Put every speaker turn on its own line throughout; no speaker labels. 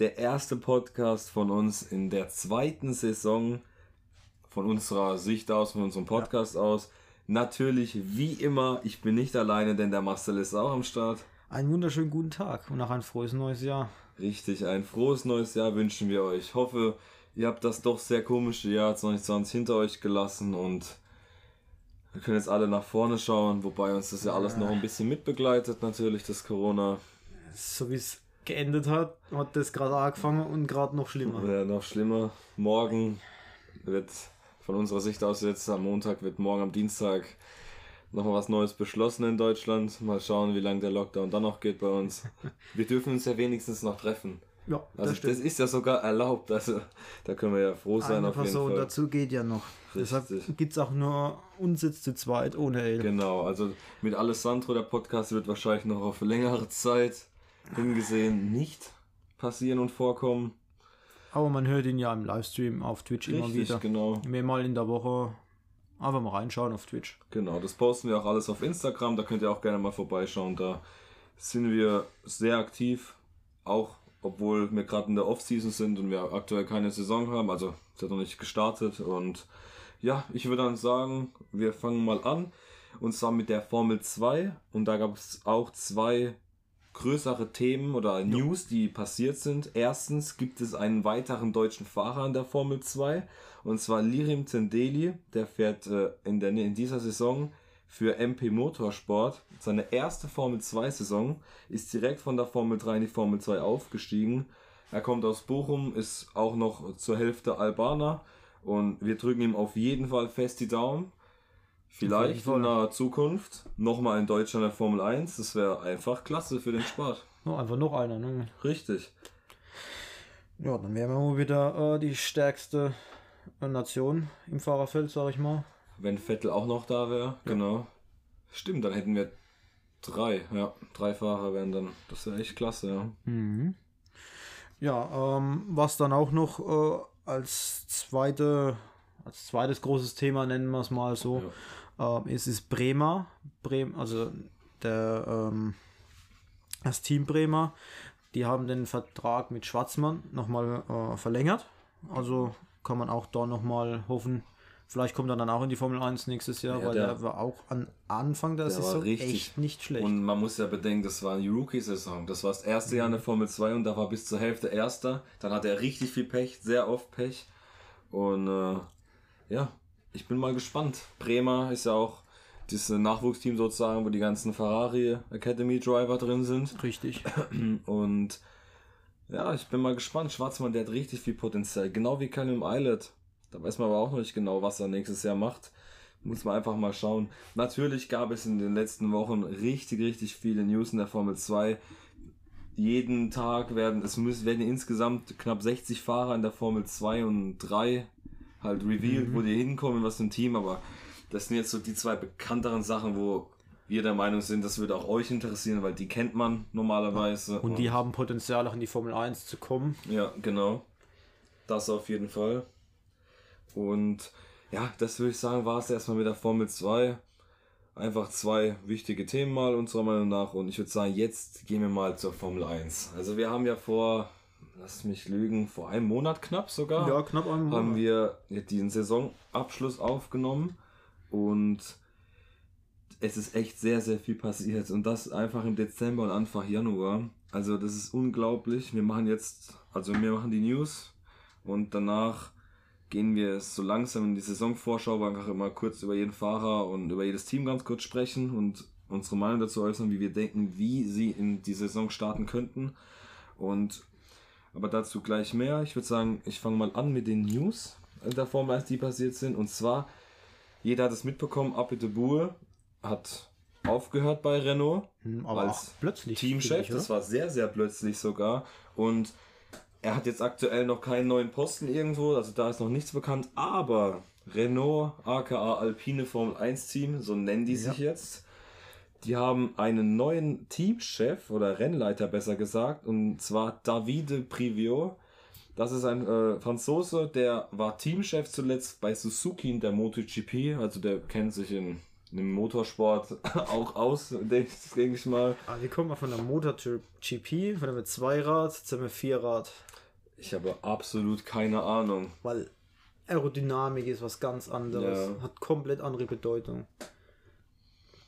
Der erste Podcast von uns in der zweiten Saison von unserer Sicht aus, von unserem Podcast ja. aus. Natürlich, wie immer, ich bin nicht alleine, denn der Marcel ist auch am Start.
Einen wunderschönen guten Tag und auch ein frohes neues Jahr.
Richtig, ein frohes neues Jahr wünschen wir euch. Ich hoffe, ihr habt das doch sehr komische Jahr 2020 hinter euch gelassen und wir können jetzt alle nach vorne schauen, wobei uns das ja alles noch ein bisschen mitbegleitet, natürlich, das Corona.
So wie es geendet hat, hat das gerade angefangen und gerade noch schlimmer.
Ja, noch schlimmer. Morgen wird von unserer Sicht aus jetzt am Montag, wird morgen am Dienstag nochmal was Neues beschlossen in Deutschland. Mal schauen, wie lange der Lockdown dann noch geht bei uns. Wir dürfen uns ja wenigstens noch treffen. Ja, das, also, das ist ja sogar erlaubt. Also da können wir ja froh sein
Eine
auf
Person
jeden Fall.
dazu geht ja noch. Richtig. Deshalb gibt es auch nur uns jetzt zu zweit ohne El.
Genau, also mit Alessandro, der Podcast wird wahrscheinlich noch auf längere Zeit hingesehen nicht passieren und vorkommen.
Aber man hört ihn ja im Livestream auf Twitch Richtig, immer wieder.
genau.
Mehrmal in der Woche Einfach mal reinschauen auf Twitch.
Genau, das posten wir auch alles auf Instagram. Da könnt ihr auch gerne mal vorbeischauen. Da sind wir sehr aktiv. Auch obwohl wir gerade in der Off-Season sind und wir aktuell keine Saison haben. Also es hat noch nicht gestartet. Und ja, ich würde dann sagen, wir fangen mal an. Und zwar mit der Formel 2. Und da gab es auch zwei größere Themen oder News, die passiert sind. Erstens gibt es einen weiteren deutschen Fahrer in der Formel 2 und zwar Lirim Zendeli, der fährt äh, in, der, in dieser Saison für MP Motorsport. Seine erste Formel 2 Saison ist direkt von der Formel 3 in die Formel 2 aufgestiegen. Er kommt aus Bochum, ist auch noch zur Hälfte Albaner und wir drücken ihm auf jeden Fall fest die Daumen. Vielleicht in naher Zukunft nochmal in Deutschland der Formel 1. Das wäre einfach klasse für den Sport.
No, einfach noch einer, ne?
Richtig.
Ja, dann wären wir mal wieder äh, die stärkste äh, Nation im Fahrerfeld, sag ich mal.
Wenn Vettel auch noch da wäre, ja. genau. Stimmt, dann hätten wir drei, ja. Drei Fahrer wären dann. Das wäre echt klasse, ja.
Mhm. Ja, ähm, was dann auch noch äh, als zweite, als zweites großes Thema nennen wir es mal so. Ja ähm, es ist Bremer, Bremen, also der, ähm, das Team Bremer, die haben den Vertrag mit Schwarzmann nochmal äh, verlängert. Also kann man auch da nochmal hoffen, Vielleicht kommt er dann auch in die Formel 1 nächstes Jahr, ja, weil der, er war auch am Anfang der, der Saison richtig, echt nicht schlecht.
Und man muss ja bedenken, das war eine Rookie-Saison. Das war das erste Jahr in der Formel 2 und da war bis zur Hälfte Erster. Dann hat er richtig viel Pech, sehr oft Pech. Und äh, ja, ich bin mal gespannt. Bremer ist ja auch dieses Nachwuchsteam sozusagen, wo die ganzen Ferrari Academy Driver drin sind.
Richtig.
Und ja, ich bin mal gespannt. Schwarzmann, der hat richtig viel Potenzial. Genau wie Callum Eilert. Da weiß man aber auch noch nicht genau, was er nächstes Jahr macht. Muss man einfach mal schauen. Natürlich gab es in den letzten Wochen richtig, richtig viele News in der Formel 2. Jeden Tag werden, es müssen, werden insgesamt knapp 60 Fahrer in der Formel 2 und 3 halt revealed, mhm. wo die hinkommen, was für ein Team, aber das sind jetzt so die zwei bekannteren Sachen, wo wir der Meinung sind, das würde auch euch interessieren, weil die kennt man normalerweise.
Und, und die haben Potenzial auch in die Formel 1 zu kommen.
Ja, genau. Das auf jeden Fall. Und ja, das würde ich sagen, war es erstmal mit der Formel 2. Einfach zwei wichtige Themen mal unserer Meinung nach. Und ich würde sagen, jetzt gehen wir mal zur Formel 1. Also wir haben ja vor lass mich lügen, vor einem Monat knapp sogar.
Ja, knapp
einem Monat. Haben wir den Saisonabschluss aufgenommen und es ist echt sehr, sehr viel passiert und das einfach im Dezember und Anfang Januar. Also das ist unglaublich. Wir machen jetzt, also wir machen die News und danach gehen wir so langsam in die Saisonvorschau, wo wir einfach immer kurz über jeden Fahrer und über jedes Team ganz kurz sprechen und unsere Meinung dazu äußern, wie wir denken, wie sie in die Saison starten könnten. Und aber dazu gleich mehr. Ich würde sagen, ich fange mal an mit den News der Formel 1, die passiert sind. Und zwar, jeder hat es mitbekommen, Ape de Boer hat aufgehört bei Renault
hm, aber als
plötzlich Teamchef. Das war sehr, sehr plötzlich sogar. Und er hat jetzt aktuell noch keinen neuen Posten irgendwo, also da ist noch nichts bekannt, aber Renault, aka Alpine Formel 1 Team, so nennen die sich jetzt, die haben einen neuen Teamchef oder Rennleiter besser gesagt, und zwar Davide Privio. Das ist ein äh, Franzose, der war Teamchef zuletzt bei Suzuki in der MotoGP, also der kennt sich in im Motorsport auch aus, denke denk ich mal.
Ah, wie kommt man von der MotoGP, von einem Zweirad zu einem Vierrad?
Ich habe absolut keine Ahnung.
Weil Aerodynamik ist was ganz anderes.
Ja.
Hat komplett andere Bedeutung.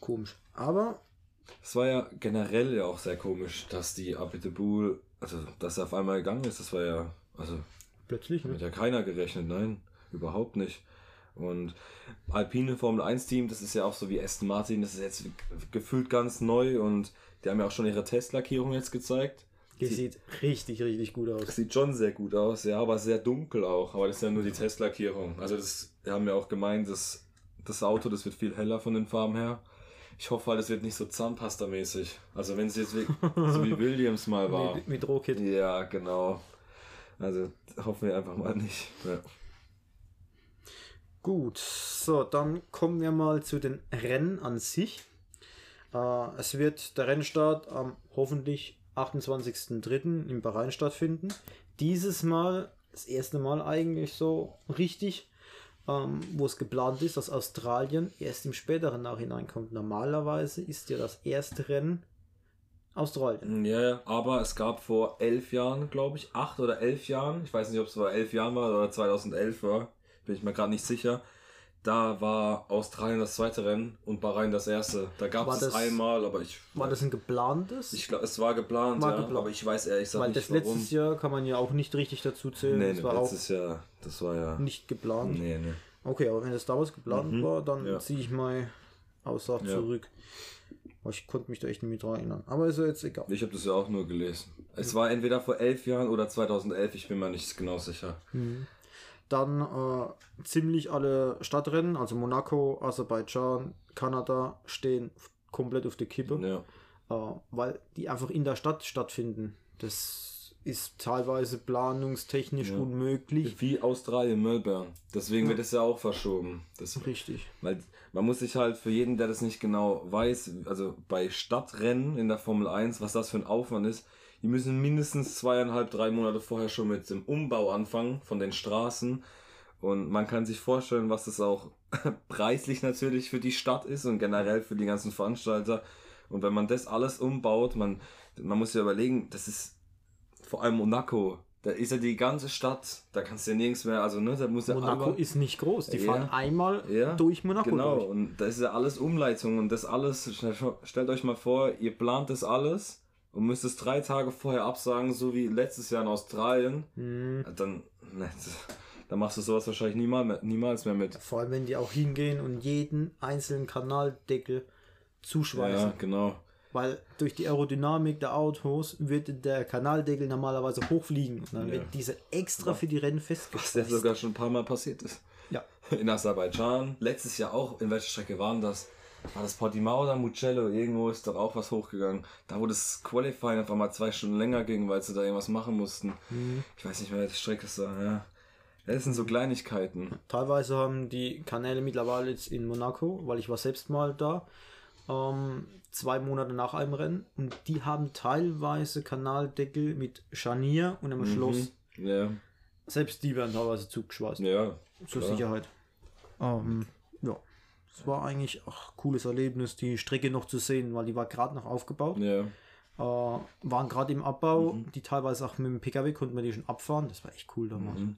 Komisch. Aber
Es war ja generell ja auch sehr komisch, dass die Abiteboul, also dass er auf einmal gegangen ist, das war ja, also
plötzlich, ne?
hat ja keiner gerechnet, nein, überhaupt nicht. Und Alpine Formel 1 Team, das ist ja auch so wie Aston Martin, das ist jetzt gefühlt ganz neu und die haben ja auch schon ihre Testlackierung jetzt gezeigt.
Die sieht richtig, richtig gut aus.
Sieht schon sehr gut aus, ja, aber sehr dunkel auch. Aber das ist ja nur die Testlackierung. Also das, wir haben ja auch gemeint, dass das Auto, das wird viel heller von den Farben her. Ich hoffe halt, es wird nicht so Zahnpasta-mäßig. Also wenn es jetzt wie, so wie Williams mal war.
Mit, mit Rohkit.
Ja, genau. Also hoffen wir einfach mal nicht. Ja.
Gut, so, dann kommen wir mal zu den Rennen an sich. Äh, es wird der Rennstart am hoffentlich 28.03. in Bahrain stattfinden. Dieses Mal, das erste Mal eigentlich so richtig, ähm, wo es geplant ist, dass Australien erst im späteren Nachhinein kommt. Normalerweise ist ja das erste Rennen Australien.
Ja, ja, aber es gab vor elf Jahren, glaube ich, acht oder elf Jahren, ich weiß nicht, ob es vor elf Jahren war oder 2011 war, bin ich mir gerade nicht sicher. Da war Australien das zweite Rennen und Bahrain das erste. Da gab es
das-
einmal, aber ich.
War das ein geplantes?
Ich glaube, es war geplant,
War
ja,
geplant.
aber ich weiß ehrlich gesagt
Weil
nicht
das
warum.
letztes Jahr kann man ja auch nicht richtig dazu zählen.
nee,
das war auch
letztes Jahr, das war ja.
nicht geplant.
Nee, nee.
Okay, aber wenn das damals geplant war, dann
Mhm. Ja.
ziehe ich meine Aussage
Ja.
zurück. Ich konnte mich da echt nicht dran erinnern. Aber ist ja jetzt egal.
Ich habe das ja auch nur gelesen. Es war entweder vor elf Jahren oder 2011, ich bin mir nicht genau sicher.
Dann äh, ziemlich alle Stadtrennen, also Monaco, Aserbaidschan, Kanada, stehen komplett auf der Kippe,
Ja.
äh, weil die einfach in der Stadt stattfinden. Das ist teilweise planungstechnisch
Ja.
unmöglich.
Wie Australien, Melbourne. Deswegen wird es ja auch verschoben. Das
Richtig.
Weil man muss sich halt für jeden, der das nicht genau weiß, also bei Stadtrennen in der Formel 1, was das für ein Aufwand ist, die müssen mindestens zweieinhalb, drei Monate vorher schon mit dem Umbau anfangen von den Straßen. Und man kann sich vorstellen, was das auch preislich natürlich für die Stadt ist und generell für die ganzen Veranstalter. Und wenn man das alles umbaut, man, man muss ja überlegen, das ist vor allem Monaco. Da ist ja die ganze Stadt, da kannst du ja nirgends mehr, also ne, da muss ja
Monaco
einmal-
ist nicht groß. Die
Ja.
fahren einmal
Ja,
durch Monaco
Genau,
durch.
und das ist ja alles Umleitung und das alles, stellt euch mal vor, ihr plant das alles und müsst es drei Tage vorher absagen, so wie letztes Jahr in Australien.
Hm.
Dann, ne, dann machst du sowas wahrscheinlich niemals mehr, niemals mehr mit.
Vor allem, wenn die auch hingehen und jeden einzelnen Kanaldeckel zuschweißen.
Ja, genau.
Weil durch die Aerodynamik der Autos wird der Kanaldeckel normalerweise hochfliegen. Und dann
Ja.
wird diese extra für die Rennen
Was der
festgeschweißt.
sogar schon ein paar Mal passiert ist.
Ja.
In Aserbaidschan, letztes Jahr auch, in welcher Strecke waren das? War das Portimao oder Mugello? Irgendwo ist doch auch was hochgegangen. Da wo das Qualifying auf einmal zwei Stunden länger ging, weil sie da irgendwas machen mussten.
Mhm.
Ich weiß nicht mehr, die Strecke ist da, ja. Das sind so Kleinigkeiten.
Teilweise haben die Kanäle mittlerweile jetzt in Monaco, weil ich war selbst mal da, ähm, zwei Monate nach einem Rennen. Und die haben teilweise Kanaldeckel mit Scharnier und einem
Mhm.
Schloss.
Ja,
Selbst die werden teilweise zugeschweißt.
ja.
zur
klar.
Sicherheit. Ähm, es war eigentlich auch ein cooles Erlebnis, die Strecke noch zu sehen, weil die war gerade noch aufgebaut.
Ja,
Äh, waren gerade im Abbau,
Mhm.
die teilweise auch mit dem PKW konnten wir die schon abfahren. Das war echt cool damals.
Mhm.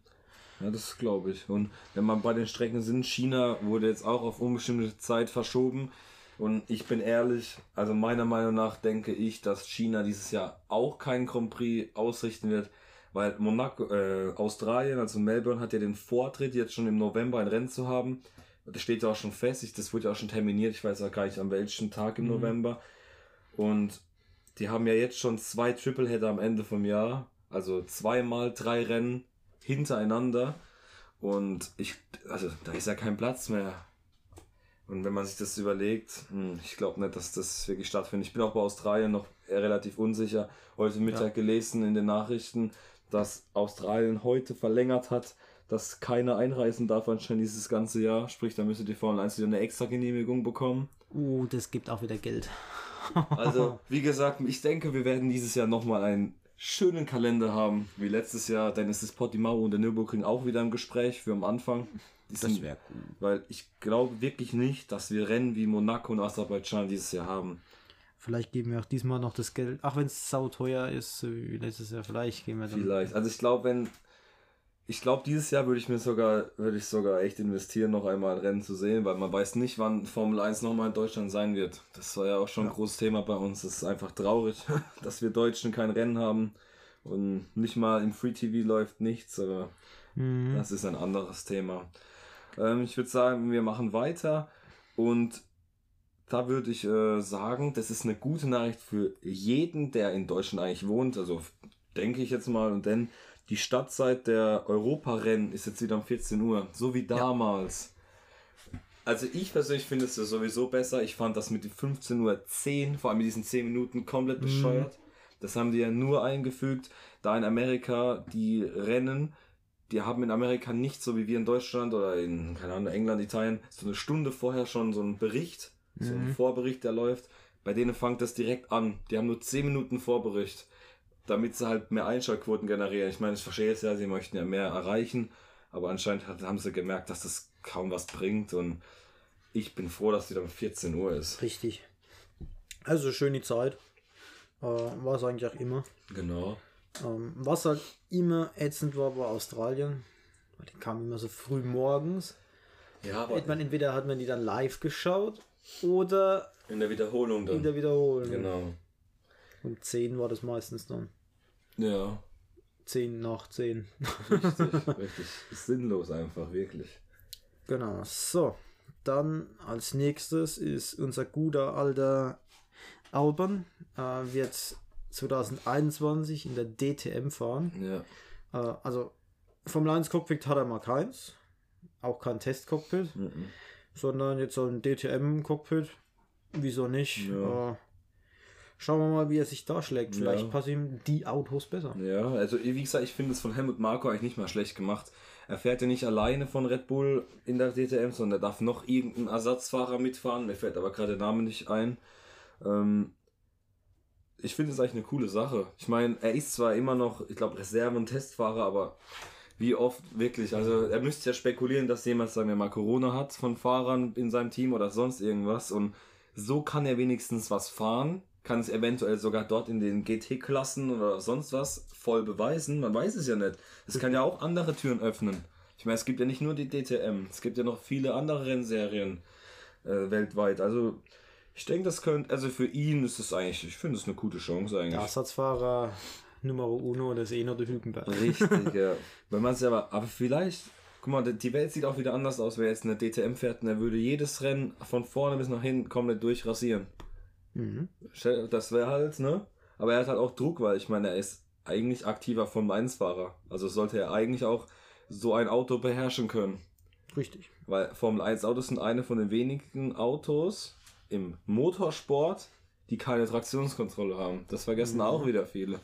ja das glaube ich. Und wenn man bei den Strecken sind, China wurde jetzt auch auf unbestimmte Zeit verschoben. Und ich bin ehrlich, also meiner Meinung nach denke ich, dass China dieses Jahr auch keinen Grand Prix ausrichten wird, weil Monaco, äh, Australien, also Melbourne, hat ja den Vortritt, jetzt schon im November ein Rennen zu haben. Das steht ja auch schon fest, ich, das wurde ja auch schon terminiert, ich weiß auch gar nicht an welchem Tag im
Mhm.
November. Und die haben ja jetzt schon zwei Tripleheader am Ende vom Jahr, also zweimal drei Rennen hintereinander. Und ich, also da ist ja kein Platz mehr. Und wenn man sich das überlegt, hm, ich glaube nicht, dass das wirklich stattfindet. Ich bin auch bei Australien noch relativ unsicher. Heute Mittag
Ja.
gelesen in den Nachrichten, dass Australien heute verlängert hat, dass keiner einreisen darf anscheinend dieses ganze Jahr. Sprich, da müsste die Formel 1 wieder eine extra Genehmigung bekommen.
Uh, das gibt auch wieder Geld.
Also, wie gesagt, ich denke, wir werden dieses Jahr nochmal einen schönen Kalender haben, wie letztes Jahr. Denn es ist Portimao und der Nürburgring auch wieder im Gespräch für am Anfang. Sind-
wäre cool.
Weil ich glaube wirklich nicht, dass wir Rennen wie Monaco und Aserbaidschan dieses Jahr haben.
Vielleicht geben wir auch diesmal noch das Geld, auch wenn es sauteuer ist, so wie letztes Jahr, vielleicht geben wir dann.
Vielleicht. Also ich glaube, wenn. Ich glaube, dieses Jahr würde ich mir sogar, würde ich sogar echt investieren, noch einmal ein Rennen zu sehen, weil man weiß nicht, wann Formel 1 nochmal in Deutschland sein wird. Das war ja auch schon ein großes Thema bei uns. Es ist einfach traurig, dass wir Deutschen kein Rennen haben und nicht mal im Free TV läuft nichts, aber
Mhm.
das ist ein anderes Thema. Ähm, ich würde sagen, wir machen weiter und da würde ich äh, sagen, das ist eine gute Nachricht für jeden, der in Deutschland eigentlich wohnt. Also denke ich jetzt mal. Und denn die Startzeit der Europarennen ist jetzt wieder um 14 Uhr, so wie damals. Also ich persönlich finde es ja sowieso besser. Ich fand das mit den 15.10 Uhr, vor allem mit diesen 10 Minuten, komplett bescheuert. Das haben die ja nur eingefügt, da in Amerika die Rennen, die haben in Amerika nicht so wie wir in Deutschland oder in, keine Ahnung, England, Italien, so eine Stunde vorher schon so einen Bericht, so einen Vorbericht, der läuft. Bei denen fängt das direkt an. Die haben nur 10 Minuten Vorbericht, damit sie halt mehr Einschaltquoten generieren. Ich meine, ich verstehe es ja, sie möchten ja mehr erreichen, aber anscheinend haben sie gemerkt, dass das kaum was bringt und ich bin froh, dass die dann 14 Uhr ist.
Richtig. Also schön die Zeit. Äh, war es eigentlich auch immer.
Genau.
Ähm, was halt immer ätzend war, war Australien. Weil Die kamen immer so früh morgens.
Ja, aber
Hat man, entweder hat man die dann live geschaut oder
in der Wiederholung dann.
in der Wiederholung.
Genau.
Um 10 war das meistens dann.
Ja,
10 nach 10.
richtig, richtig. Sinnlos einfach, wirklich.
Genau. So. Dann als nächstes ist unser guter alter Alban. Äh, wird 2021 in der DTM fahren.
Ja.
Äh, also vom 1 Cockpit hat er mal keins. Auch kein Testcockpit.
Mhm.
sondern jetzt so ein DTM-Cockpit. Wieso nicht?
Ja.
Äh, schauen wir mal, wie er sich da schlägt. Vielleicht
Ja.
passen ihm die Autos besser.
Ja, also wie gesagt, ich finde es von Helmut Marko eigentlich nicht mal schlecht gemacht. Er fährt ja nicht alleine von Red Bull in der DTM, sondern da darf noch irgendein Ersatzfahrer mitfahren. Mir fällt aber gerade der Name nicht ein. Ähm, ich finde es eigentlich eine coole Sache. Ich meine, er ist zwar immer noch, ich glaube, Reserve- und Testfahrer, aber wie oft wirklich? Also er müsste ja spekulieren, dass jemand, sagen wir mal, Corona hat von Fahrern in seinem Team oder sonst irgendwas. Und so kann er wenigstens was fahren, kann es eventuell sogar dort in den GT-Klassen oder sonst was voll beweisen. Man weiß es ja nicht. Es kann ja auch andere Türen öffnen. Ich meine, es gibt ja nicht nur die DTM, es gibt ja noch viele andere Rennserien äh, weltweit. Also ich denke, das könnte, also für ihn ist es eigentlich, ich finde es eine gute Chance eigentlich.
Der Ersatzfahrer Numero Uno, das ist eh nur der Hülkenberg.
Richtig, ja. Wenn man es aber, aber vielleicht, guck mal, die Welt sieht auch wieder anders aus, wer jetzt eine DTM fährt und er würde jedes Rennen von vorne bis nach hinten komplett durchrasieren.
Mhm.
Das wäre halt, ne? Aber er hat halt auch Druck, weil ich meine, er ist eigentlich aktiver Formel 1-Fahrer. Also sollte er eigentlich auch so ein Auto beherrschen können.
Richtig.
Weil Formel 1 Autos sind eine von den wenigen Autos im Motorsport, die keine Traktionskontrolle haben. Das vergessen auch wieder viele.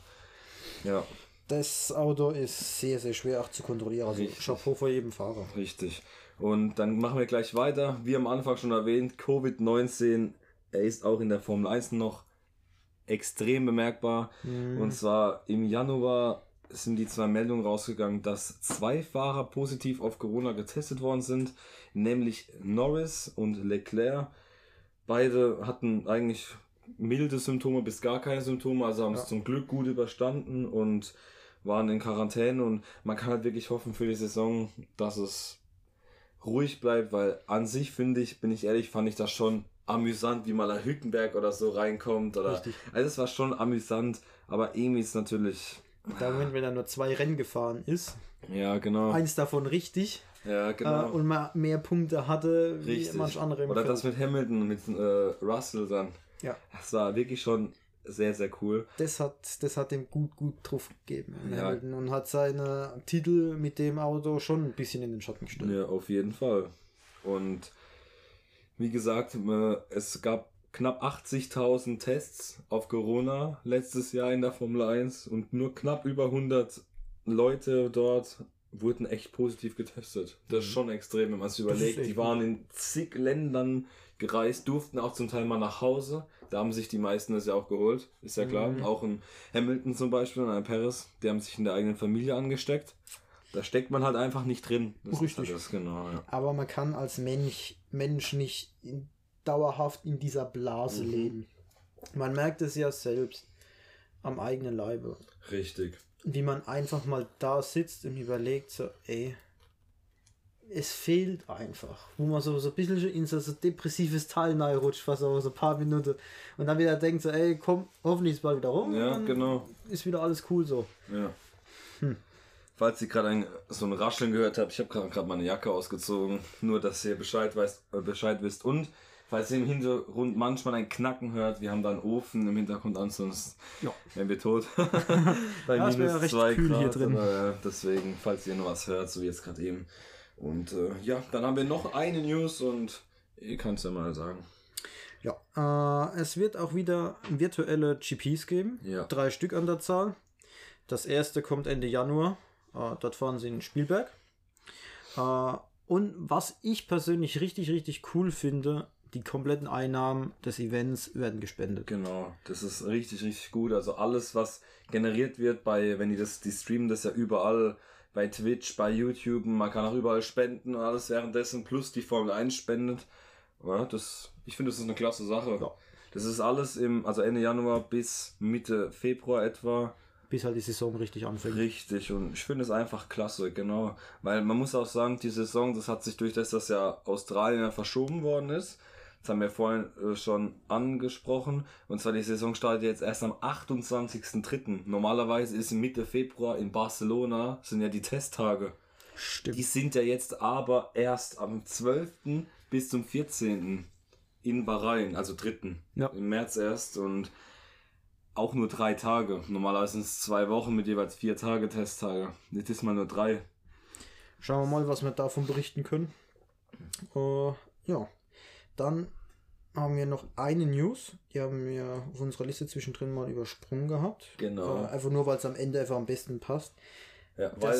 Ja,
Das Auto ist sehr, sehr schwer auch zu kontrollieren. Also
Richtig.
Chapeau vor jedem Fahrer.
richtig. Und dann machen wir gleich weiter. Wie am Anfang schon erwähnt, Covid-19, er ist auch in der Formel 1 noch extrem bemerkbar. Und zwar im Januar sind die zwei Meldungen rausgegangen, dass zwei Fahrer positiv auf Corona getestet worden sind, nämlich Norris und Leclerc. Beide hatten eigentlich milde Symptome bis gar keine Symptome, also haben es zum Glück gut überstanden und waren in Quarantäne und man kann halt wirklich hoffen für die Saison, dass es ruhig bleibt, weil an sich finde ich, bin ich ehrlich, fand ich das schon amüsant, wie mal ein Hülkenberg oder so reinkommt oder
Richtig.
also es war schon amüsant, aber irgendwie ist natürlich
Da Moment, wenn er nur zwei Rennen gefahren ist,
ja genau
eins davon richtig
ja genau
äh, und mal mehr Punkte hatte wie
richtig
manch andere im
oder
Feld.
das mit Hamilton mit äh, Russell dann
Ja.
das war wirklich schon sehr sehr cool
das hat, das hat ihm gut, gut drauf gegeben.
Ja.
Hamilton, Und hat seine Titel mit dem Auto schon ein bisschen in den Schatten gestellt.
Ja, auf jeden Fall. Und wie gesagt, äh, es gab knapp 80.000 Tests auf Corona letztes Jahr in der Formel 1 und nur knapp über 100 Leute dort wurden echt positiv getestet. Das ist schon extrem, wenn man sich überlegt. Die waren in zig Ländern gereist, durften auch zum Teil mal nach Hause. Da haben sich die meisten das ja auch geholt, ist ja klar. Auch in Hamilton zum Beispiel und in Paris, die haben sich in der eigenen Familie angesteckt. Da steckt man halt einfach nicht drin. Das
Richtig.
Halt das, genau, ja.
Aber man kann als Mensch, Mensch nicht in, dauerhaft in dieser Blase leben. Man merkt es ja selbst am eigenen Leibe.
Richtig.
Wie man einfach mal da sitzt und überlegt, so, ey, es fehlt einfach. Wo man so, so ein bisschen in so, so depressives Tal rutscht, fast so, so ein paar Minuten. Und dann wieder denkt so, ey, komm, hoffentlich ist bald wieder rum.
Ja, genau.
Ist wieder alles cool so.
Ja. Falls ihr gerade so ein Rascheln gehört habt, ich habe gerade meine Jacke ausgezogen, nur dass ihr Bescheid, weißt, äh, Bescheid wisst. Und falls ihr im Hintergrund manchmal ein Knacken hört, wir haben da einen Ofen im Hintergrund an, sonst
Ja.
wären wir tot. Bei
Ja, es wäre recht kühl hier drin.
Aber, äh, deswegen, falls ihr nur was hört, so wie jetzt gerade eben. Und äh, ja, dann haben wir noch eine News und ihr könnt es ja mal sagen.
Ja, äh, es wird auch wieder virtuelle GPs geben.
Ja.
Drei Stück an der Zahl. Das erste kommt Ende Januar. Äh, dort fahren sie in Spielberg. Äh, und was ich persönlich richtig, richtig cool finde, die kompletten Einnahmen des Events werden gespendet.
Genau, das ist richtig, richtig gut. Also alles, was generiert wird bei, wenn die das, die streamen das ja überall, bei Twitch, bei YouTube, man kann auch überall spenden und alles währenddessen, plus die Formel 1 spendet. Ja, das, ich finde, das ist eine klasse Sache.
Ja.
Das ist alles im, also Ende Januar bis Mitte Februar etwa.
Bis halt die Saison richtig anfängt.
Richtig, und ich finde es einfach klasse, genau. Weil man muss auch sagen, die Saison, das hat sich durch das, dass ja Australien ja verschoben worden ist. Das haben wir vorhin äh, schon angesprochen. Und zwar die Saison startet jetzt erst am 28.03. Normalerweise ist Mitte Februar in Barcelona, sind ja die Testtage.
Stimmt.
Die sind ja jetzt aber erst am 12. bis zum 14. in Bahrain, also 3.
Ja.
Im März erst und auch nur drei Tage. Normalerweise sind es zwei Wochen mit jeweils vier Tage Testtage. Jetzt ist mal nur drei.
Schauen wir mal, was wir davon berichten können. Äh, ja, dann haben wir noch eine News. Die haben wir auf unserer Liste zwischendrin mal übersprungen gehabt.
Genau.
Äh, einfach nur, weil es am Ende einfach am besten passt.
Ja, weil,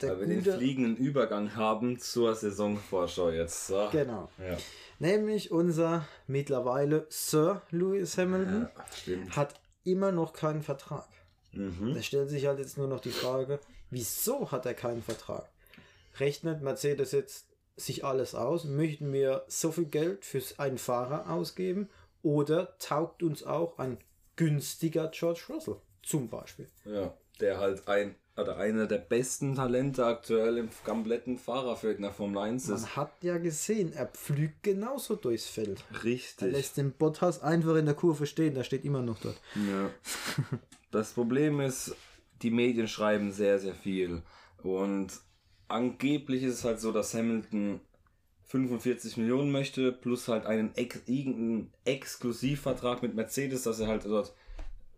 weil wir den fliegenden Übergang haben zur Saisonvorschau jetzt. So.
genau.
Ja.
Nämlich unser mittlerweile Sir Lewis Hamilton
ja,
hat immer noch keinen Vertrag.
Mhm.
Da stellt sich halt jetzt nur noch die Frage, wieso hat er keinen Vertrag? Rechnet Mercedes jetzt sich alles aus? Möchten wir so viel Geld für einen Fahrer ausgeben? Oder taugt uns auch ein günstiger George Russell zum Beispiel?
Ja, der halt ein oder einer der besten Talente aktuell im kompletten Fahrerfeld in der Formel 1 ist.
Man hat ja gesehen, er pflügt genauso durchs Feld. Er
Richtig.
lässt den Bottas einfach in der Kurve stehen, der steht immer noch dort.
Ja. Das Problem ist, die Medien schreiben sehr, sehr viel. Und angeblich ist es halt so, dass Hamilton 45 Millionen möchte, plus halt einen ex irgendeinen Exklusivvertrag mit Mercedes, dass er halt dort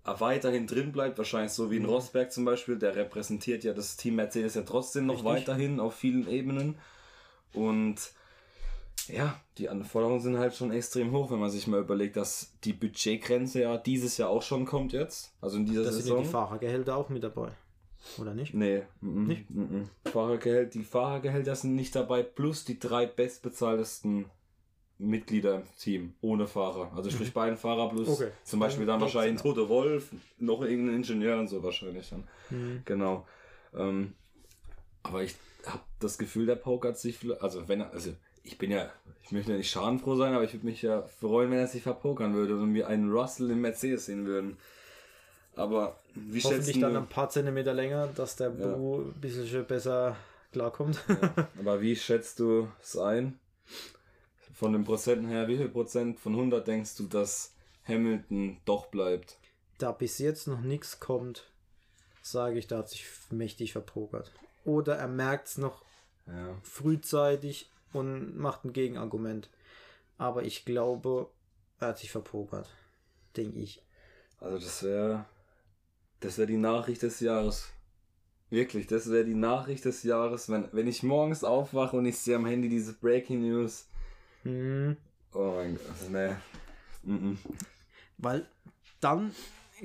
weiterhin drin bleibt, wahrscheinlich so wie in Rosberg zum Beispiel, der repräsentiert ja das Team Mercedes ja trotzdem noch
Richtig.
weiterhin auf vielen Ebenen. Und ja, die Anforderungen sind halt schon extrem hoch, wenn man sich mal überlegt, dass die Budgetgrenze ja dieses Jahr auch schon kommt jetzt. Also in dieser
Da sind ja
Saison.
die Fahrergehälter auch mit dabei. Oder nicht?
Nee, mm,
Nicht?
mm, mm. Fahrergehälter, die Fahrergehälter sind nicht dabei, plus die drei bestbezahltesten Mitglieder im Team, ohne Fahrer. Also sprich beiden Fahrer plus
Mhm. Okay.
zum Beispiel dann
Dann
wahrscheinlich ein
trotzdem.
Tote Wolf, noch irgendein Ingenieur und so wahrscheinlich dann.
Mhm.
Genau. Ähm, aber ich habe das Gefühl, der pokert sich, vielleicht- also wenn er, also ich bin ja, ich möchte ja nicht schadenfroh sein, aber ich würde mich ja freuen, wenn er sich verpokern würde und wir einen Russell im Mercedes sehen würden. Aber wie schätzt
Hoffentlich
du,
dann ein paar Zentimeter länger, dass der Bo ein bisschen besser klarkommt.
aber wie schätzt du es ein? Von den Prozenten her, wie viel Prozent von 100 denkst du, dass Hamilton doch bleibt?
da bis jetzt noch nichts kommt, sage ich, da hat sich mächtig verpokert. Oder er merkt es noch
Ja.
frühzeitig und macht ein Gegenargument. Aber ich glaube, er hat sich verpokert. Denke ich.
Also das wäre das wäre die Nachricht des Jahres. Wirklich, das wäre die Nachricht des Jahres, wenn, wenn ich morgens aufwache und ich sehe am Handy diese Breaking News.
Hm,
Oh mein Gott, nee. Mm -mm.
weil dann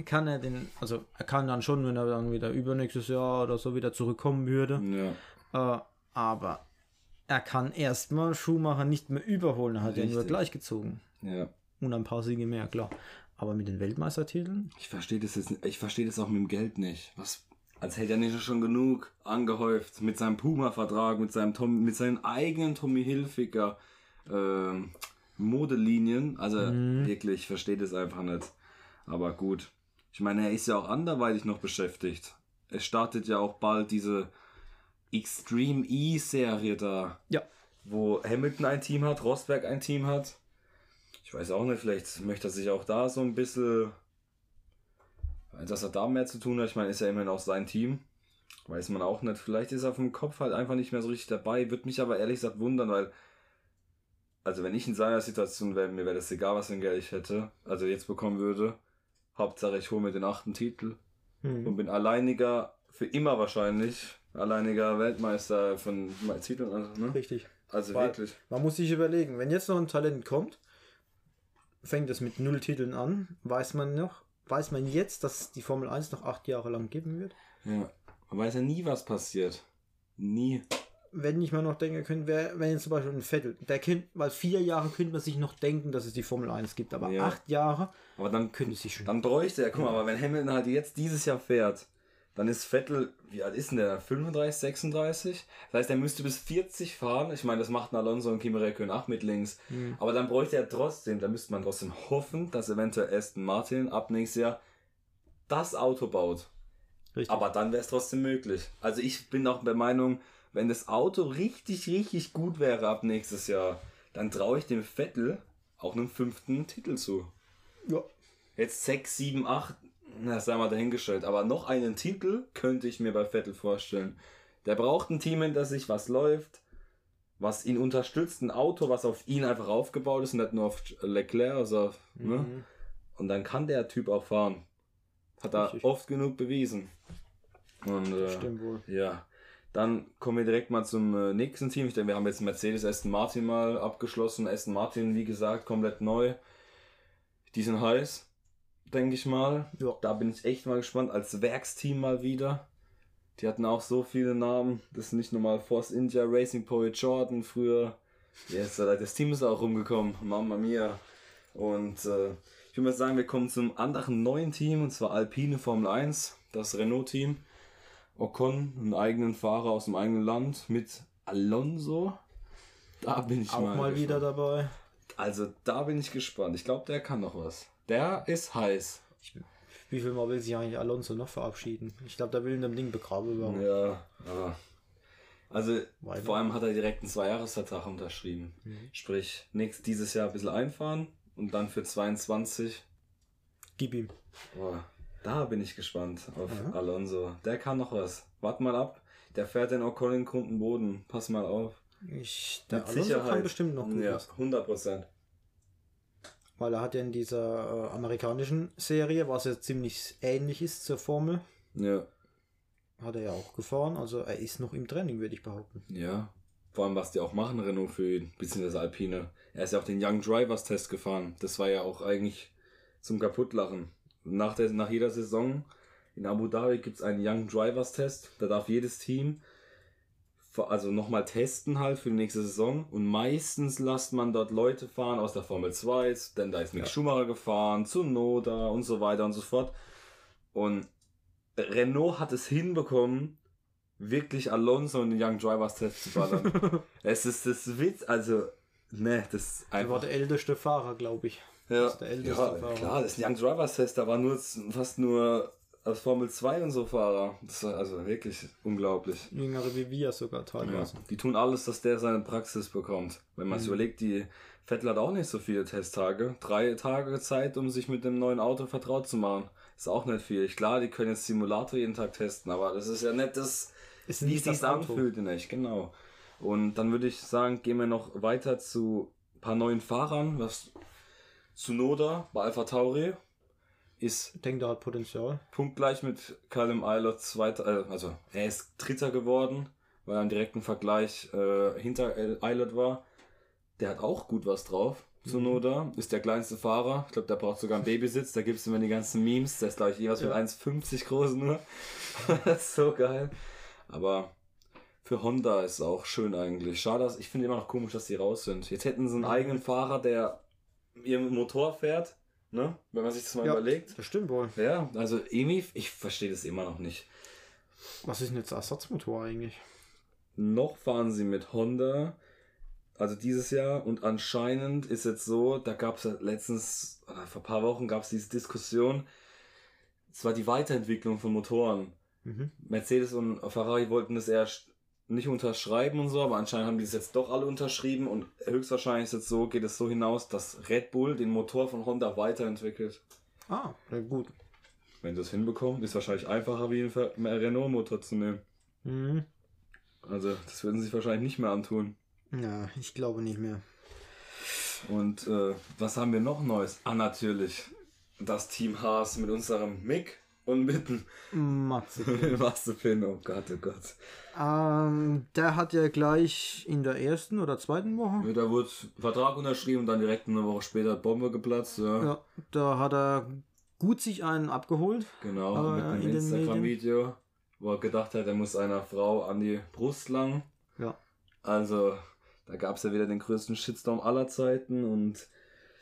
kann er den, also er kann dann schon, wenn er dann wieder übernächstes Jahr oder so wieder zurückkommen würde.
Ja.
Äh, aber er kann erstmal Schumacher nicht mehr überholen. Er hat ja nur
Richtig.
gleich gezogen.
Ja.
Und ein paar Siege mehr, klar. Aber mit den Weltmeistertiteln?
Ich verstehe das jetzt, ich verstehe das auch mit dem Geld nicht. Was, als hätte er nicht schon genug angehäuft mit seinem Puma-Vertrag, mit seinem Tom, mit seinen eigenen Tommy Hilfiger ähm, Modelinien. Also wirklich, ich verstehe das einfach nicht. Aber gut. Ich meine, er ist ja auch anderweitig noch beschäftigt. Es startet ja auch bald diese Extreme E-Serie da
Ja.
wo Hamilton ein Team hat, Rosberg ein Team hat. Ich weiß auch nicht, vielleicht möchte er sich auch da so ein bisschen, dass er da mehr zu tun hat. Ich meine, ist ja immerhin auch sein Team. Weiß man auch nicht. Vielleicht ist er vom Kopf halt einfach nicht mehr so richtig dabei. Würde mich aber ehrlich gesagt wundern, weil, also wenn ich in seiner Situation wäre, mir wäre das egal, was für ein Geld ich hätte, also jetzt bekommen würde. Hauptsache, ich hole mir den achten Titel
Hm.
und bin alleiniger, für immer wahrscheinlich, alleiniger Weltmeister von Titeln. Also, ne?
Richtig.
also
Weil-
wirklich.
Man muss sich überlegen, wenn jetzt noch ein Talent kommt, fängt es mit null Titeln an, weiß man noch, weiß man jetzt, dass die Formel 1 noch acht Jahre lang geben wird.
Ja. Man weiß ja nie, was passiert. Nie.
Wenn ich mal noch denken könnte, wer, wenn jetzt zum Beispiel ein Vettel, der könnte, weil vier Jahre könnte man sich noch denken, dass es die Formel 1 gibt, aber
Ja.
acht Jahre
Aber dann,
könnte es sich schon.
dann bräuchte er, guck mal, aber wenn Hamilton halt jetzt dieses Jahr fährt, dann ist Vettel, wie alt ist denn der? 35, 36? Das heißt, er müsste bis 40 fahren. Ich meine, das macht ein Alonso und Kimi Räikkönen auch mit links. Aber dann bräuchte er trotzdem, da müsste man trotzdem hoffen, dass eventuell Aston Martin ab nächstes Jahr das Auto baut.
Richtig.
Aber dann wäre es trotzdem möglich. Also ich bin auch der Meinung, wenn das Auto richtig, richtig gut wäre ab nächstes Jahr, dann traue ich dem Vettel auch einen fünften Titel zu.
ja.
Jetzt 6, 7, 8, na, sei mal dahingestellt. Aber noch einen Titel könnte ich mir bei Vettel vorstellen. Der braucht ein Team, in das sich was läuft, was ihn unterstützt, ein Auto, was auf ihn einfach aufgebaut ist, nicht nur auf Leclerc. Also, ne?
Mhm.
Und dann kann der Typ auch fahren. Hat er
Richtig.
oft genug bewiesen. Und, äh,
Stimmt wohl.
ja, dann kommen wir direkt mal zum äh, nächsten Team. Ich denke, wir haben jetzt Mercedes Aston Martin mal abgeschlossen. Aston Martin, wie gesagt, komplett neu. Die sind heiß, denke ich mal.
Ja.
Da bin ich echt mal gespannt. Als Werksteam mal wieder. Die hatten auch so viele Namen. Das ist nicht normal Force India, Racing Point Jordan früher. Jetzt, äh, das Team ist auch rumgekommen. Mamma mia. Und äh, ich würde mal sagen, wir kommen zum anderen neuen Team, und zwar Alpine Formel 1, das Renault-Team. Ocon, einen eigenen Fahrer aus dem eigenen Land mit Alonso. Da bin ich
Auch mal,
gespannt.
wieder dabei.
Also da bin ich gespannt. Ich glaube, der kann noch was. Der ist heiß.
Wie viel Mal will sich eigentlich Alonso noch verabschieden? Ich glaube, der will in dem Ding begraben werden.
Ja, aber. Also,
Weiter.
vor allem hat er direkt einen Zweijahresvertrag unterschrieben. Sprich, nächstes dieses Jahr ein bisschen einfahren und dann für 22.
Gib ihm.
Boah, da bin ich gespannt auf
Ja.
Alonso. Der kann noch was. Wart mal ab. Der fährt den Ocon in den krunden Boden. Pass mal auf.
Ich, der
Mit
Alonso
Sicherheit.
kann bestimmt noch gut
Ja,
was.
100 Prozent.
Weil er hat ja in dieser äh, amerikanischen Serie, was ja ziemlich ähnlich ist zur Formel,
Ja.
hat er ja auch gefahren. Also er ist noch im Training, würde ich behaupten.
Ja. Vor allem, was die auch machen, Renault für ihn, beziehungsweise Alpine. Er ist ja auch den Young Drivers Test gefahren. Das war ja auch eigentlich zum Kaputtlachen. Nach, der, nach jeder Saison in Abu Dhabi gibt es einen Young Drivers Test. Da darf jedes Team also nochmal testen halt für die nächste Saison. Und meistens lasst man dort Leute fahren aus der Formel 2, denn da ist Mick Schumacher gefahren, zu Noda und so weiter und so fort. Und Renault hat es hinbekommen, wirklich Alonso in den Young Drivers Test zu ballern. es ist das Witz, also, ne, das ist
Er war
einfach.
der älteste Fahrer, glaube ich.
Ja,
das ist
ja klar, das ist ein Young Drivers Test, da war nur fast nur als Formel 2 und so Fahrer. Das war also wirklich unglaublich.
Jüngere wie wir sogar
Ja,
teilweise.
die tun alles, dass der seine Praxis bekommt. Wenn man sich überlegt, die Vettel hat auch nicht so viele Testtage. Drei Tage Zeit, um sich mit dem neuen Auto vertraut zu machen. Ist auch nicht viel. Klar, die können jetzt Simulator jeden Tag testen, aber das ist ja nicht das,
Ist
wie
nicht
es
das
sich anfühlt, nicht, genau. Und dann würde ich sagen, gehen wir noch weiter zu ein paar neuen Fahrern. Was Tsunoda bei Alpha Tauri ist
Ich denke, hat Potenzial.
punktgleich mit Callum Eilert zweiter, äh, also er ist Dritter geworden, weil er im direkten Vergleich äh, hinter Eilert war. Der hat auch gut was drauf. Tsunoda, ist der kleinste Fahrer. Ich glaube, der braucht sogar einen Babysitz. Da gibt es immer die ganzen Memes. Der ist, glaube ich, jeweils
Ja.
mit 1,50 groß nur. das ist so geil. Aber für Honda ist es auch schön eigentlich. Schade, dass- ich finde immer noch komisch, dass die raus sind. Jetzt hätten sie einen eigenen Fahrer, der ihren Motor fährt. Ne? Wenn man sich das mal
Ja.
überlegt.
Das stimmt wohl.
Ja, also irgendwie, ich verstehe das immer noch nicht.
Was ist denn jetzt Ersatzmotor eigentlich?
Noch fahren sie mit Honda, also dieses Jahr, und anscheinend ist jetzt so, da gab es ja letztens, oder vor ein paar Wochen gab es diese Diskussion, es war die Weiterentwicklung von Motoren.
Mhm.
Mercedes und Ferrari wollten das erst nicht unterschreiben und so, aber anscheinend haben die es jetzt doch alle unterschrieben und höchstwahrscheinlich ist jetzt so, geht es so hinaus, dass Red Bull den Motor von Honda weiterentwickelt.
Ah, na gut.
Wenn sie es hinbekommen, ist wahrscheinlich einfacher wie einen Renault-Motor zu nehmen.
Mhm.
Also, das würden sie sich wahrscheinlich nicht mehr antun.
Ja, ich glaube nicht mehr.
Und äh, was haben wir noch Neues? Ah, natürlich. Das Team Haas mit unserem Mick und mit dem
Matze.
Mazepin. Oh Gott, oh Gott.
ähm, der hat ja gleich in der ersten oder zweiten Woche,
Ja, Da wurde Vertrag unterschrieben und dann direkt eine Woche später Bombe geplatzt. Ja,
ja, da hat er gut sich einen abgeholt.
genau.
Aber
mit
in
einem
den
Instagram-Video, wo er gedacht hat, er muss einer Frau an die Brust langen.
Ja.
Also, da gab es ja wieder den größten Shitstorm aller Zeiten und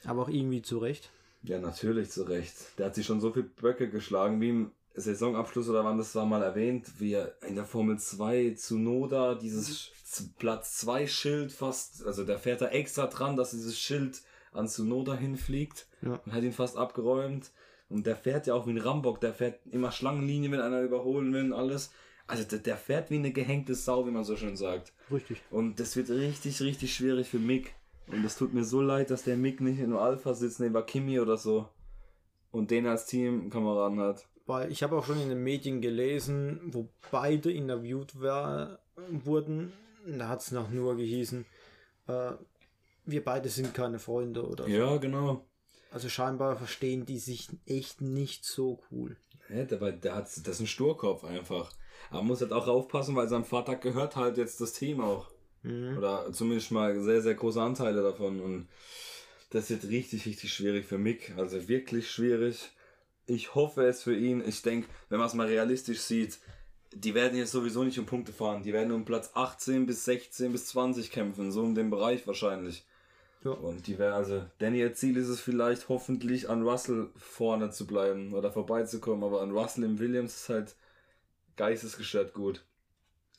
Aber auch irgendwie zurecht.
Ja, natürlich, zu Recht. Der hat sich schon so viel Böcke geschlagen, wie im Saisonabschluss oder wann das war mal erwähnt, wie er in der Formel 2 zu Noda dieses Z- Platz 2 Schild fast, also der fährt da extra dran, dass dieses Schild an Tsunoda hinfliegt
Ja.
und hat ihn fast abgeräumt. Und der fährt ja auch wie ein Rambock, der fährt immer Schlangenlinie, wenn einer überholen will und alles. Also der, der fährt wie eine gehängte Sau, wie man so schön sagt.
Richtig.
Und das wird richtig, richtig schwierig für Mick. Und es tut mir so leid, dass der Mick nicht in Alpha sitzt, neben Kimi oder so. Und den als Teamkameraden hat.
Weil ich habe auch schon in den Medien gelesen, wo beide interviewt war, wurden. Da hat es nach nur gehießen, äh, wir beide sind keine Freunde oder so.
Ja, genau.
Also scheinbar verstehen die sich echt nicht so cool.
Ja, der, der hat, das ist ein Sturkopf einfach. Aber man muss halt auch aufpassen, weil sein Vater gehört halt jetzt das Team auch.
Mhm.
Oder zumindest mal sehr, sehr große Anteile davon. Und das wird richtig, richtig schwierig für Mick. Also wirklich schwierig. Ich hoffe es für ihn. Ich denke, wenn man es mal realistisch sieht, die werden jetzt sowieso nicht um Punkte fahren. Die werden um Platz 18 bis 16 bis 20 kämpfen. So in dem Bereich wahrscheinlich.
Ja.
Und die werden, also, Daniel Ziel ist es vielleicht, hoffentlich an Russell vorne zu bleiben oder vorbeizukommen. Aber an Russell im Williams ist halt geistesgestört gut.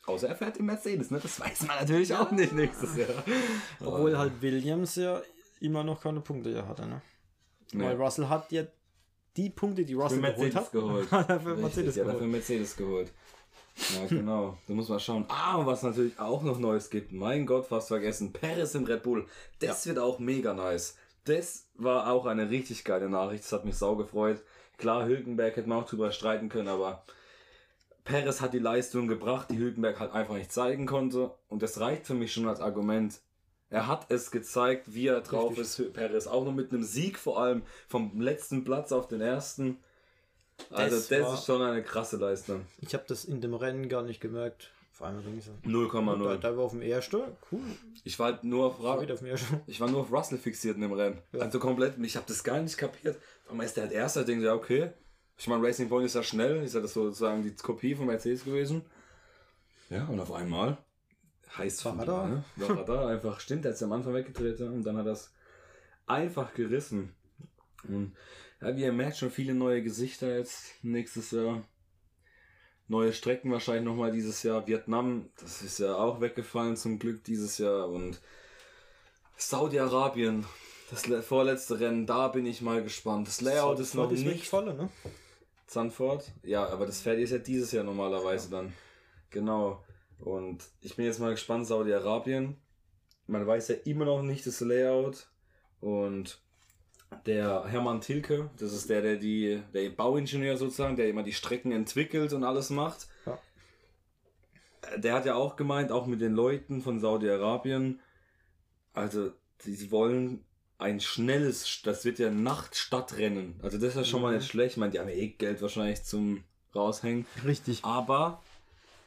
Außer er fährt im Mercedes, ne? Das weiß man natürlich auch nicht nächstes Jahr.
Obwohl halt Williams ja immer noch keine Punkte ja hatte, ne? Weil Russell hat ja die Punkte, die
für
Russell geholt
Mercedes
hat,
geholt.
hat er für Mercedes
ja, dafür
geholt.
Mercedes geholt. Ja, genau. Da muss man schauen. Ah, was natürlich auch noch Neues gibt. Mein Gott, fast vergessen. Paris im Red Bull. Das wird auch mega nice. Das war auch eine richtig geile Nachricht. Das hat mich sau gefreut. Klar, Hülkenberg hätte man auch drüber streiten können, aber Perez hat die Leistung gebracht, die Hülkenberg halt einfach nicht zeigen konnte. Und das reicht für mich schon als Argument. Er hat es gezeigt, wie er drauf
Richtig.
ist. Perez auch noch mit einem Sieg, vor allem vom letzten Platz auf den ersten. Also
Das
das,
war-
ist schon eine krasse Leistung.
Ich habe das in dem Rennen gar nicht gemerkt. Auf einmal ging es.
0,0.
Da, da war auf dem ersten, cool.
Ich war halt nur auf Ra
Wieder auf dem ersten.
ich war nur auf Russell fixiert in dem Rennen. Also komplett, ich habe das gar nicht kapiert. Einmal ist der halt erster, ich denke, ja, okay. Ich meine, Racing Point ist ja schnell, ist ja das sozusagen die Kopie von Mercedes gewesen. Ja, und auf einmal heißt
War er da?
Ne? War da einfach. Stimmt, der hat es am Anfang weggetreten und dann hat er es einfach gerissen. Und ja, wie ihr merkt, schon viele neue Gesichter jetzt nächstes Jahr. Neue Strecken wahrscheinlich nochmal dieses Jahr. Vietnam, das ist ja auch weggefallen zum Glück dieses Jahr. Und Saudi-Arabien, das le- vorletzte Rennen, da bin ich mal gespannt. Das Layout ist noch
Das
nicht
wegfallen, ne?
Zandvoort. Ja, aber das Pferd ist ja dieses Jahr normalerweise dann. Genau. Und ich bin jetzt mal gespannt, Saudi-Arabien. Man weiß ja immer noch nicht das Layout. Und der Hermann Tilke, das ist der, der die, der Bauingenieur sozusagen, der immer die Strecken entwickelt und alles macht.
Ja.
Der hat ja auch gemeint, auch mit den Leuten von Saudi-Arabien, also die wollen ein schnelles, das wird ja Nacht-Stadtrennen. Also das ist ja schon mal
Mhm.
nicht schlecht. Ich meine, die haben ja eh Geld wahrscheinlich zum raushängen.
Richtig.
Aber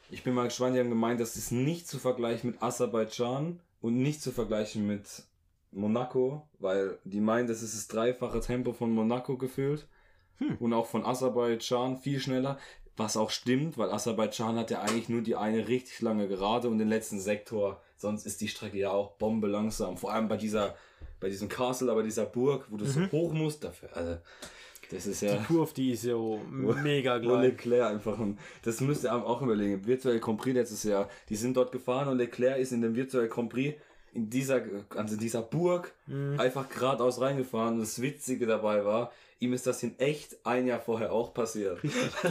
ich bin mal gespannt, die haben gemeint, das ist nicht zu vergleichen mit Aserbaidschan und nicht zu vergleichen mit Monaco, weil die meinen, das ist das dreifache Tempo von Monaco gefühlt. Hm. Und auch von Aserbaidschan viel schneller. Was auch stimmt, weil Aserbaidschan hat ja eigentlich nur die eine richtig lange Gerade und den letzten Sektor. Sonst ist die Strecke ja auch bombe langsam. Vor allem bei dieser, bei diesem Castle, aber dieser Burg, wo du mhm. so hoch musst. Dafür, also, das ist ja.
Die Kurve, die ist ja mega
gleich. Und Leclerc einfach. Das müsst ihr auch überlegen. Virtuell Grand Prix letztes Jahr. Die sind dort gefahren und Leclerc ist in dem Virtuell Grand Prix in dieser, also in dieser Burg mhm. einfach geradeaus reingefahren. Und das Witzige dabei war, ihm ist das in echt ein Jahr vorher auch passiert.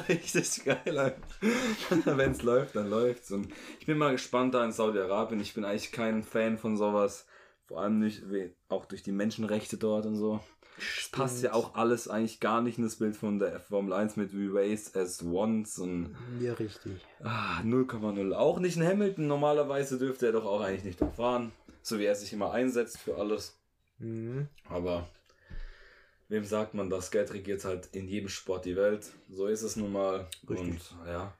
Richtig geil. Wenn es läuft, dann läuft's. Und ich bin mal gespannt da in Saudi-Arabien. Ich bin eigentlich kein Fan von sowas. Vor allem nicht, auch durch die Menschenrechte dort und so. Es passt ja auch alles eigentlich gar nicht in das Bild von der Formel 1 mit We Race as Once und.
Ja, richtig.
Ah, 0,0. Auch nicht in Hamilton. Normalerweise dürfte er doch auch eigentlich nicht fahren so wie er sich immer einsetzt für alles. Mhm. Aber wem sagt man das? Geld regiert halt in jedem Sport die Welt. So ist es nun mal. Richtig. Und ja.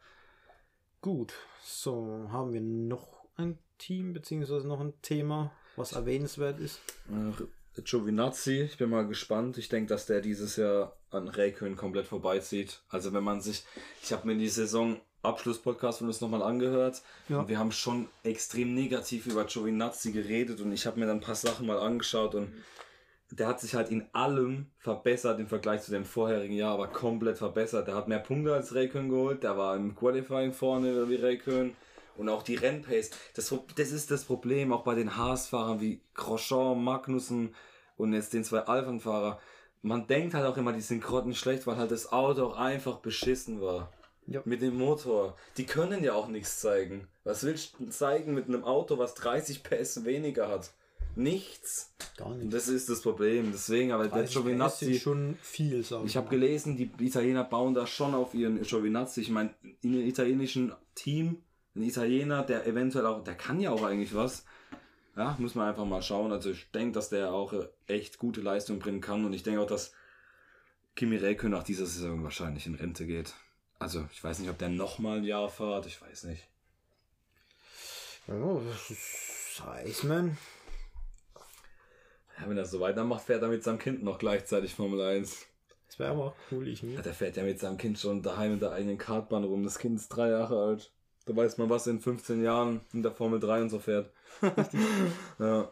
Gut, so haben wir noch ein Team beziehungsweise noch ein Thema, was erwähnenswert ist.
Giovinazzi, ich bin mal gespannt. Ich denke, dass der dieses Jahr an Räikkönen komplett vorbeizieht. Also wenn man sich, ich habe mir die Saison Abschlusspodcast von uns nochmal angehört. Ja. Und wir haben schon extrem negativ über Giovinazzi geredet und ich habe mir dann ein paar Sachen mal angeschaut und der hat sich halt in allem verbessert im Vergleich zu dem vorherigen Jahr, aber komplett verbessert. Der hat mehr Punkte als Raikön geholt, der war im Qualifying vorne wie Raikön und auch die Rennpace. Das, das ist das Problem, auch bei den Haas-Fahrern wie Grosjean, Magnussen und jetzt den zwei Alphen-Fahrer. Man denkt halt auch immer, die sind grottenschlecht, weil halt das Auto auch einfach beschissen war. Ja. Mit dem Motor. Die können ja auch nichts zeigen. Was willst du zeigen mit einem Auto, was 30 PS weniger hat? Nichts. Gar nichts. Das ist das Problem. Deswegen, aber der Giovinazzi.
schon viel,
sag Ich habe gelesen, die Italiener bauen da schon auf ihren Giovinazzi. Ich meine, in einem italienischen Team, ein Italiener, der eventuell auch, der kann ja auch eigentlich was. Ja, muss man einfach mal schauen. Also ich denke, dass der auch echt gute Leistung bringen kann. Und ich denke auch, dass Kimi Räikkönen nach dieser Saison wahrscheinlich in Rente geht. Also, ich weiß nicht, ob der nochmal ein Jahr fährt, ich weiß nicht.
Oh, das ist Heisman.
Ja, wenn er so weitermacht, fährt er mit seinem Kind noch gleichzeitig Formel 1.
Das wäre aber cool, ich
mir. Ja, der fährt ja mit seinem Kind schon daheim in der eigenen Kartbahn rum. Das Kind ist drei Jahre alt. Da weiß man, was in 15 Jahren in der Formel 3 und so fährt. ja.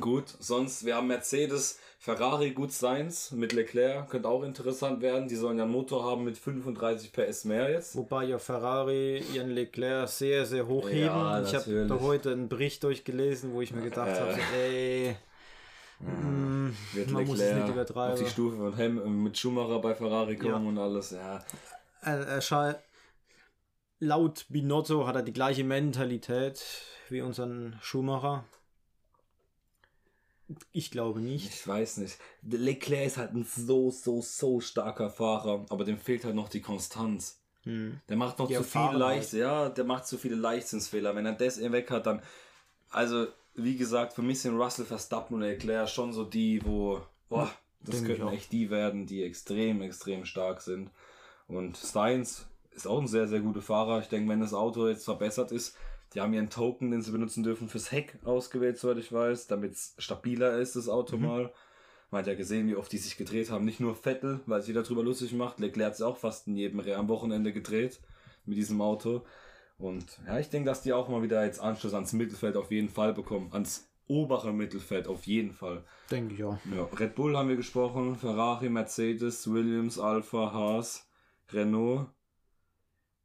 Gut, sonst, wir haben Mercedes, Ferrari, gut seins mit Leclerc, könnte auch interessant werden. Die sollen ja einen Motor haben mit 35 PS mehr jetzt.
Wobei ja Ferrari ihren Leclerc sehr, sehr hochheben. Ja, ich habe da heute einen Bericht durchgelesen, wo ich mir gedacht äh. habe, ey,
Mm, wird man Leclerc muss es nicht übertreiben. Auf die Stufe von Hem mit Schumacher bei Ferrari kommen ja. und alles, ja.
Er, er laut Binotto hat er die gleiche Mentalität wie unseren Schumacher. Ich glaube nicht.
Ich weiß nicht. Leclerc ist halt ein so, so, so starker Fahrer, aber dem fehlt halt noch die Konstanz. Hm. Der macht noch die zu viele Leicht, halt. ja, der macht zu viele Leichtsinnsfehler. Wenn er das weg hat, dann, also, wie gesagt, für mich sind Russell Verstappen und Leclerc schon so die, wo, boah, das Denk könnten echt die werden, die extrem, extrem stark sind. Und Steins ist auch ein sehr, sehr guter Fahrer. Ich denke, wenn das Auto jetzt verbessert ist, die haben ihren Token, den sie benutzen dürfen, fürs Heck ausgewählt, soweit ich weiß, damit es stabiler ist, das Auto mhm. mal. Man hat ja gesehen, wie oft die sich gedreht haben. Nicht nur Vettel, weil sich darüber lustig macht. Leclerc hat sich auch fast in jedem Rennen am Wochenende gedreht mit diesem Auto. Und ja, ich denke, dass die auch mal wieder jetzt Anschluss ans Mittelfeld auf jeden Fall bekommen. Ans obere Mittelfeld auf jeden Fall.
Denke ich ja.
ja. Red Bull haben wir gesprochen, Ferrari, Mercedes, Williams, Alpha, Haas, Renault.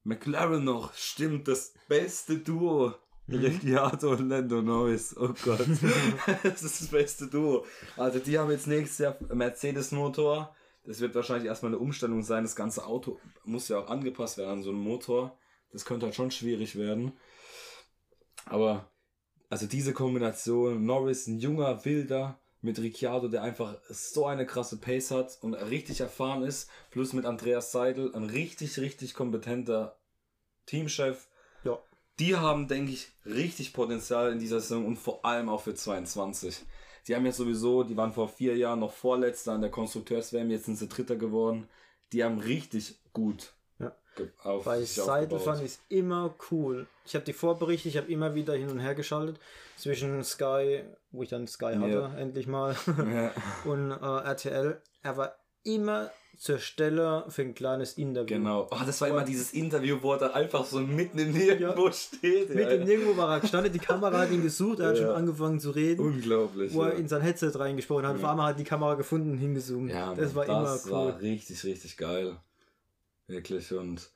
McLaren noch, stimmt, das beste Duo. Mhm. Ricciardo und Lando Norris. Oh Gott. das ist das beste Duo. Also die haben jetzt nächstes Jahr Mercedes-Motor. Das wird wahrscheinlich erstmal eine Umstellung sein. Das ganze Auto muss ja auch angepasst werden an so einen Motor. Das könnte halt schon schwierig werden. Aber, also diese Kombination, Norris, ein junger, wilder, mit Ricciardo, der einfach so eine krasse Pace hat und richtig erfahren ist, plus mit Andreas Seidel, ein richtig, richtig kompetenter Teamchef. Ja. Die haben, denke ich, richtig Potenzial in dieser Saison und vor allem auch für 22. Die haben jetzt sowieso, die waren vor vier Jahren noch Vorletzter an der Konstrukteurswärme, jetzt sind sie Dritter geworden. Die haben richtig gut. Auf
Bei Seidel fand ich es immer cool. Ich habe die Vorberichte, ich habe immer wieder hin und her geschaltet zwischen Sky, wo ich dann Sky hatte,
Ja.
endlich mal,
Ja.
und äh, RTL. Er war immer zur Stelle für ein kleines Interview.
Genau. Oh, das war immer dieses Interview, wo er einfach so mitten im Nirgendwo steht.
Mit
ja.
dem Nirgendwo war er gestanden, die Kamera hat ihn gesucht, er hat
Ja.
schon angefangen zu reden.
Unglaublich.
wo er
ja.
in sein Headset reingesprochen hat. Auf einmal hat die Kamera gefunden und hingezoomt.
Ja,
das war
das
immer cool.
war richtig, richtig geil. Wirklich. Und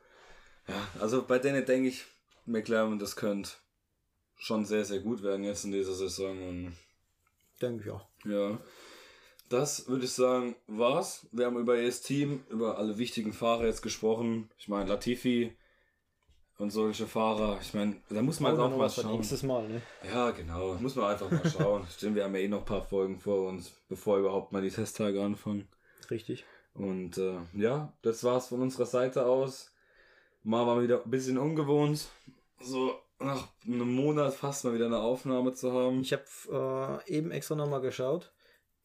ja, also bei denen denke ich, McLaren, das könnte schon sehr, sehr gut werden jetzt in dieser Saison. Und
Denke ich auch.
ja, das würde ich sagen, war's. Wir haben über das Team, über alle wichtigen Fahrer jetzt gesprochen. Ich meine, Latifi und solche Fahrer. Ich meine, da muss man
Auch
mal schauen.
nächstes Mal, ne?
Ja, genau. Muss man einfach mal schauen. Stimmt, wir haben ja eh noch ein paar Folgen vor uns, bevor überhaupt mal die Testtage anfangen.
Richtig.
Und äh, ja, das war's von unserer Seite aus. Mal war wieder ein bisschen ungewohnt, so nach einem Monat fast mal wieder eine Aufnahme zu haben.
Ich habe äh, eben extra nochmal geschaut.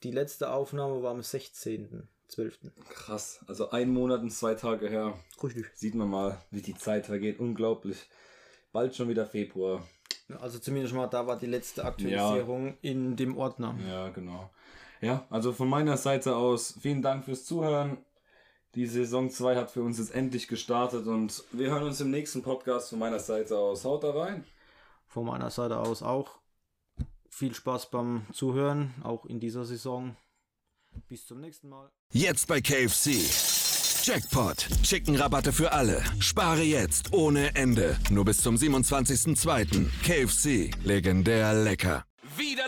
Die letzte Aufnahme war am 16.12.
Krass, also ein Monat und zwei Tage her.
Richtig.
Sieht man mal, wie die Zeit vergeht. Unglaublich. Bald schon wieder Februar.
Also zumindest mal, da war die letzte Aktualisierung in dem Ordner.
Ja, genau. Ja, also von meiner Seite aus vielen Dank fürs Zuhören. Die Saison 2 hat für uns jetzt endlich gestartet und wir hören uns im nächsten Podcast von meiner Seite aus. Haut da rein.
Von meiner Seite aus auch viel Spaß beim Zuhören, auch in dieser Saison. Bis zum nächsten Mal.
Jetzt bei KFC. Jackpot. Chicken-Rabatte für alle. Spare jetzt ohne Ende. Nur bis zum 27.02. KFC. Legendär lecker.
Wieder